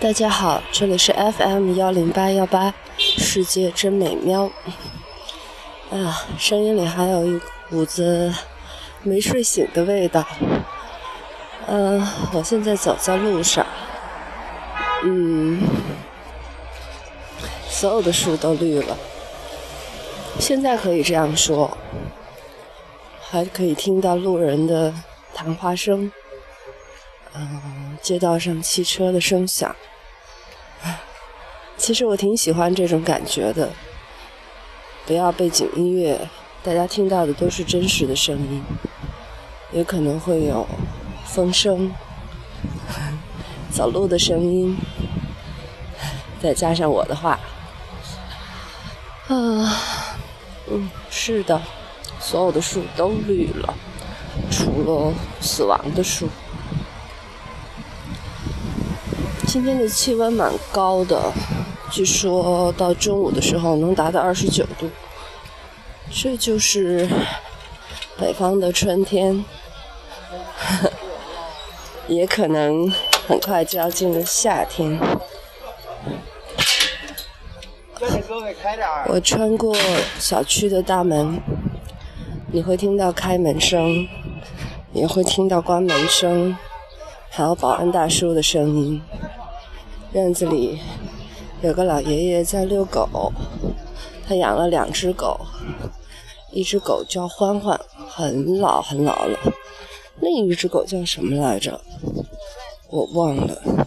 大家好，这里是 FM 幺零八幺八，世界真美妙。啊，声音里还有一股子没睡醒的味道。嗯，我现在走在路上，嗯，所有的树都绿了。现在可以这样说，还可以听到路人的谈话声，嗯，街道上汽车的声响。其实我挺喜欢这种感觉的，不要背景音乐，大家听到的都是真实的声音，也可能会有风声、走路的声音，再加上我的话，啊，嗯，是的，所有的树都绿了，除了死亡的树。今天的气温蛮高的。据说到中午的时候能达到二十九度，这就是北方的春天，也可能很快就要进入夏天。我穿过小区的大门，你会听到开门声，也会听到关门声，还有保安大叔的声音。院子里。有个老爷爷在遛狗，他养了两只狗，一只狗叫欢欢，很老很老了，另一只狗叫什么来着？我忘了。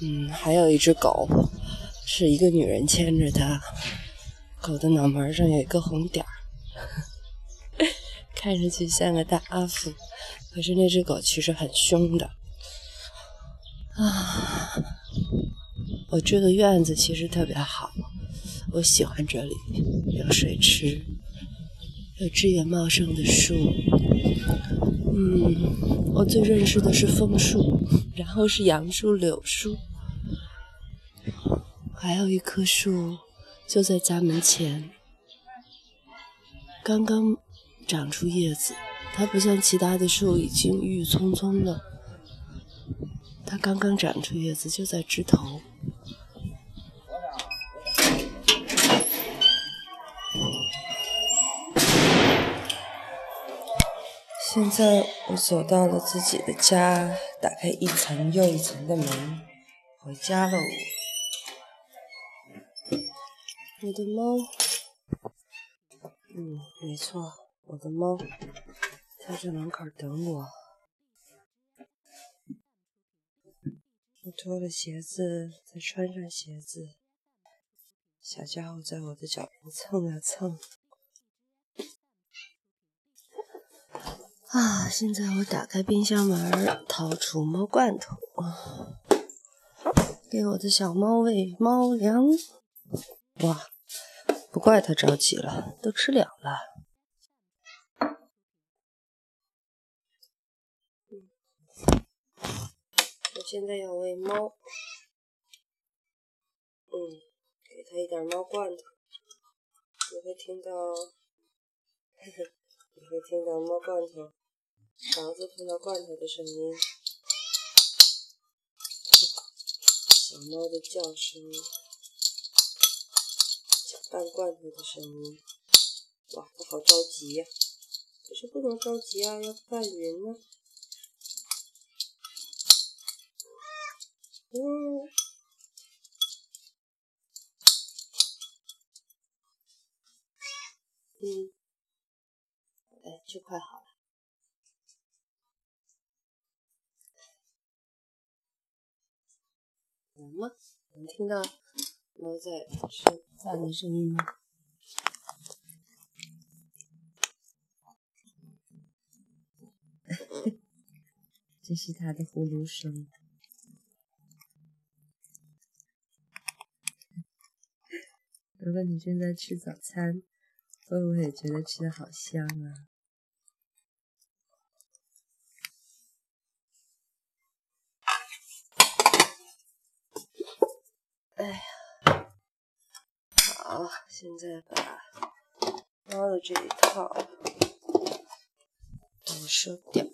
嗯，还有一只狗，是一个女人牵着它，狗的脑门上有一个红点儿，看上去像个大阿福，可是那只狗其实很凶的。啊。我这个院子其实特别好，我喜欢这里，有水池，有枝叶茂盛的树。嗯，我最认识的是枫树，然后是杨树、柳树，还有一棵树就在家门前，刚刚长出叶子。它不像其他的树已经郁郁葱葱了，它刚刚长出叶子，就在枝头。现在我走到了自己的家，打开一层又一层的门，回家了。我，我的猫，嗯，没错，我的猫，它在门口等我。我脱了鞋子，再穿上鞋子，小家伙在我的脚边蹭呀蹭。啊！现在我打开冰箱门，掏出猫罐头，给我的小猫喂猫粮。哇，不怪它着急了，都吃两了。我现在要喂猫，嗯，给它一点猫罐头，你会听到，呵呵，你会听到猫罐头。勺子碰到罐头的声音，小猫的叫声，搅拌罐头的声音，哇，它好着急呀！可是不能着急啊，要拌匀呢。嗯，嗯，哎，就快好了。能吗？能听到猫在吃饭的声音吗？这是它的呼噜声。如果你正在吃早餐，会不会觉得吃的好香啊？哎呀。好，现在把猫的这一套。都收掉。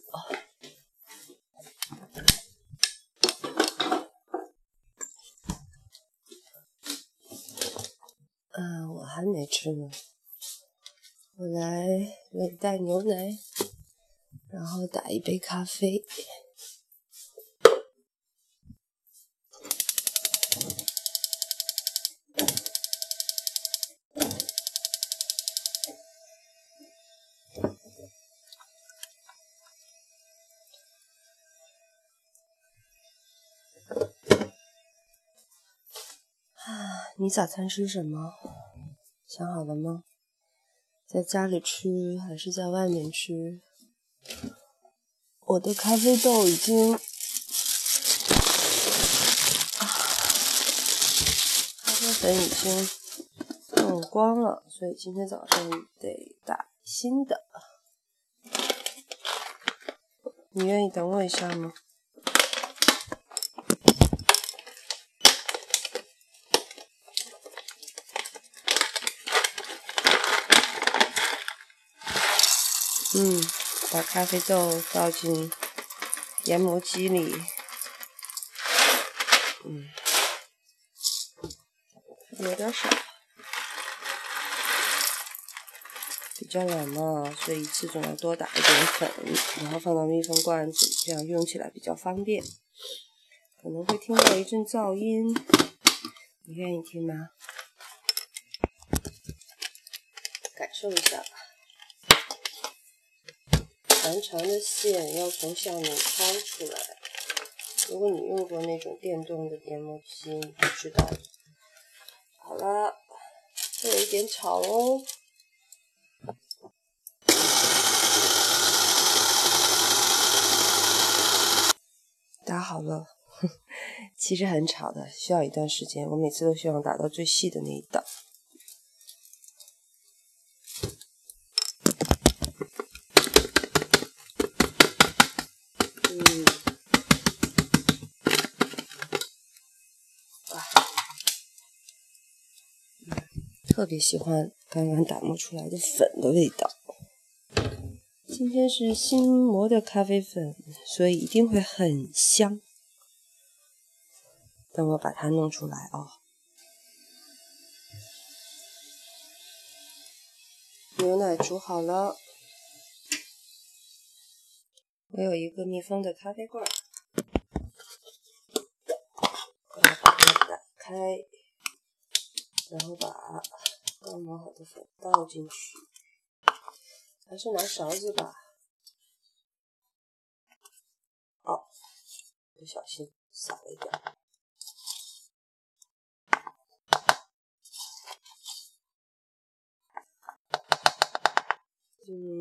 我还没吃呢。我来，我带牛奶，然后打一杯咖啡。你早餐吃什么？想好了吗？在家里吃还是在外面吃？我的咖啡豆已经，咖啡粉已经用光了，所以今天早上得打新的。你愿意等我一下吗？嗯，把咖啡豆倒进研磨机里。嗯，有点少，比较冷嘛，所以一次总要多打一点粉，然后放到密封罐子，这样用起来比较方便。可能会听到一阵噪音，你愿意听吗？感受一下吧。长长的线要从下面掏出来。如果你用过那种电动的研磨机，你就知道。好了，这有一点吵哦。打好了，其实很吵的，需要一段时间。我每次都希望打到最细的那一档。嗯，哇特别喜欢刚刚打磨出来的粉的味道。今天是新磨的咖啡粉，所以一定会很香。等我把它弄出来哦。牛奶煮好了，我有一个密封的咖啡罐，我要把它打开，然后把。刚磨好的粉倒进去，还是拿勺子吧。哦，不小心洒了一点。嗯。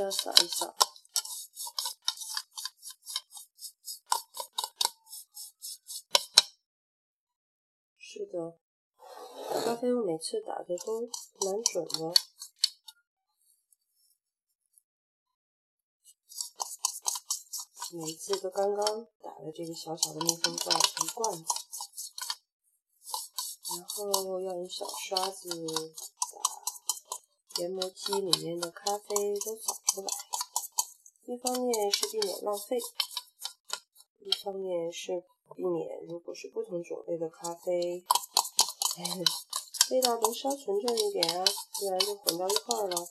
要扫一扫。是的，咖啡我每次打的都蛮准的，每一次都刚刚打了这个小小的密封罐一罐子，然后要用小刷子。研磨机里面的咖啡都扫出来，一方面是避免浪费，一方面是避免如果是不同种类的咖啡，味道能稍纯正一点啊，不然就混到一块了。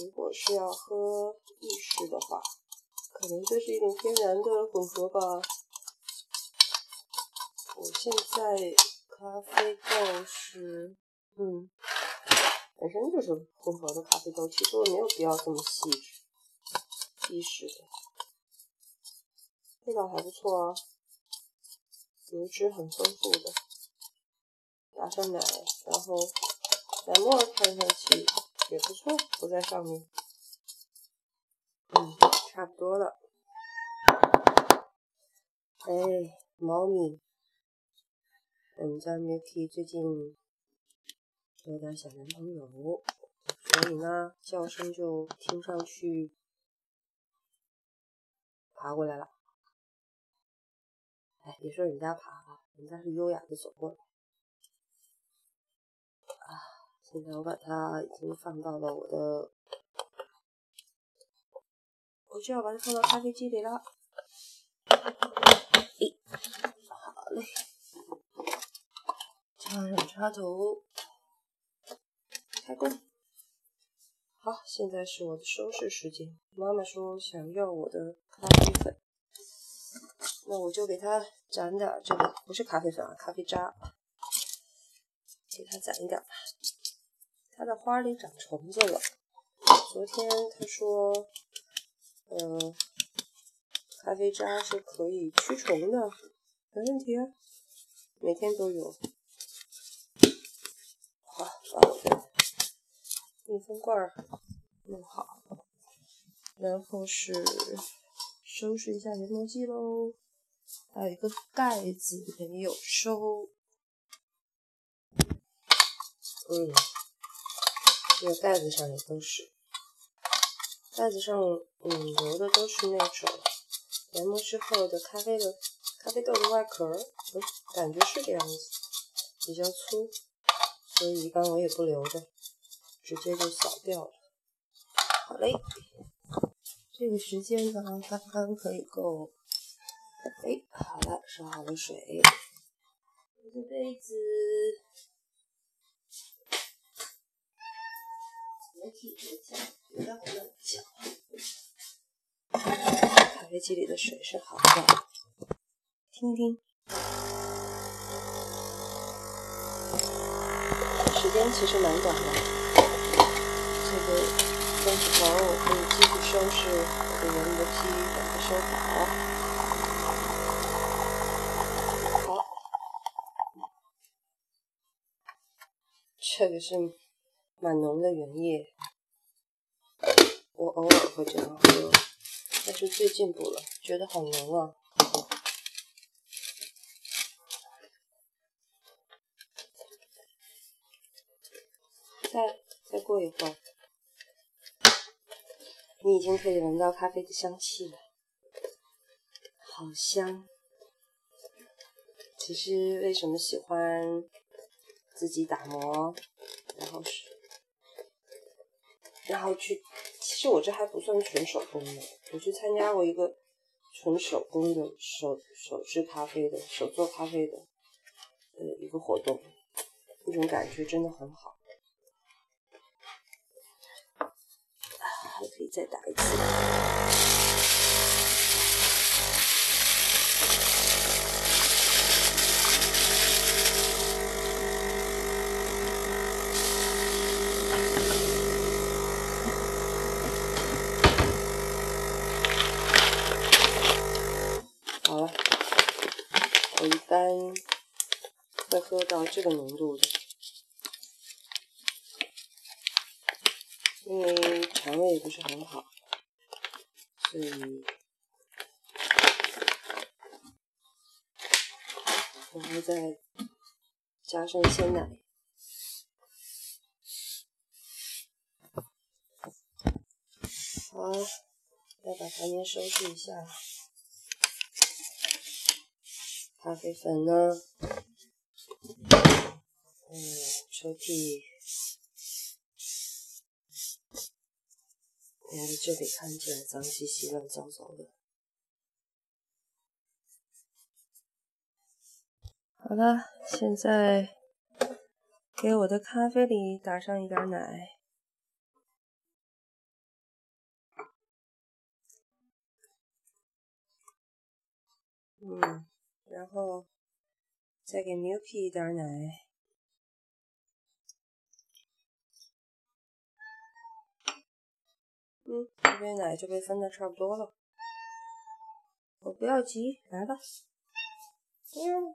如果是要喝意式的话，可能这是一种天然的混合吧。我现在咖啡豆是，嗯。本身就是混合的咖啡豆，其实我没有必要这么细致，意式的，味道还不错啊，油脂很丰富的，打上奶，然后奶沫看上去也不错，涂在上面，嗯，差不多了。哎，猫咪，我们家 Milky 最近有点小男朋友，所以呢，叫声就听上去爬过来了。哎，别说人家爬了，人家是优雅的走过来。啊，现在我把它已经放到了我的，我就要把它放到咖啡机里了。好嘞，插上插头，开工。好，现在是我的收拾时间。妈妈说想要我的咖啡粉。那我就给它攒点这个，不是咖啡粉啊，咖啡渣，给它攒一点吧。它的花里长虫子了。昨天他说，呃，咖啡渣是可以驱虫的，没问题啊，每天都有。密封罐弄好，然后是收拾一下研磨机喽。还有一个盖子没有收，嗯，这个盖子上也都是，盖子上嗯留的都是那种研磨之后的咖啡的咖啡豆的外壳，嗯，感觉是这样子，比较粗，所以一般我也不留着，直接就扫掉了。好嘞，这个时间呢刚刚可以够。哎，好了，烧好了水。我的杯子？咖啡机里的水是好的，听听。时间其实蛮短的，这个钟指头我可以继续收拾我的研磨机，把它收好。这个是蛮浓的原液，我偶尔会这样喝，但是最近补了，觉得好浓啊。再再过一会儿，你已经可以闻到咖啡的香气了，好香。其实为什么喜欢？自己打磨，然后是，然后去。其实我这还不算纯手工的，我去参加过一个纯手工的手手制咖啡的手做咖啡的，呃，一个活动，那种感觉真的很好。可以再打一次。好了，我一般会喝到这个浓度的，因为也不是很好，所以然后再加上鲜奶。好，再把盘面收拾一下。咖啡粉呢？嗯，抽屉，这里看起来脏兮兮、乱糟糟的。好了，现在给我的咖啡里打上一点奶。嗯。然后再给牛皮一点奶，嗯，这杯奶就被分的差不多了。我不要急，来吧。嗯，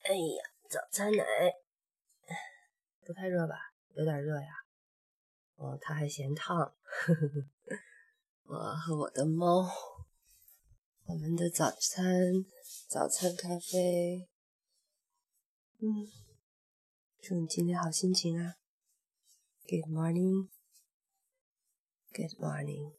哎呀，早餐奶不太热吧？有点热呀。哦，它还嫌烫。呵呵呵，我和我的猫。我们的早餐，早餐咖啡。嗯，祝你今天好心情啊！Good morning. Good morning.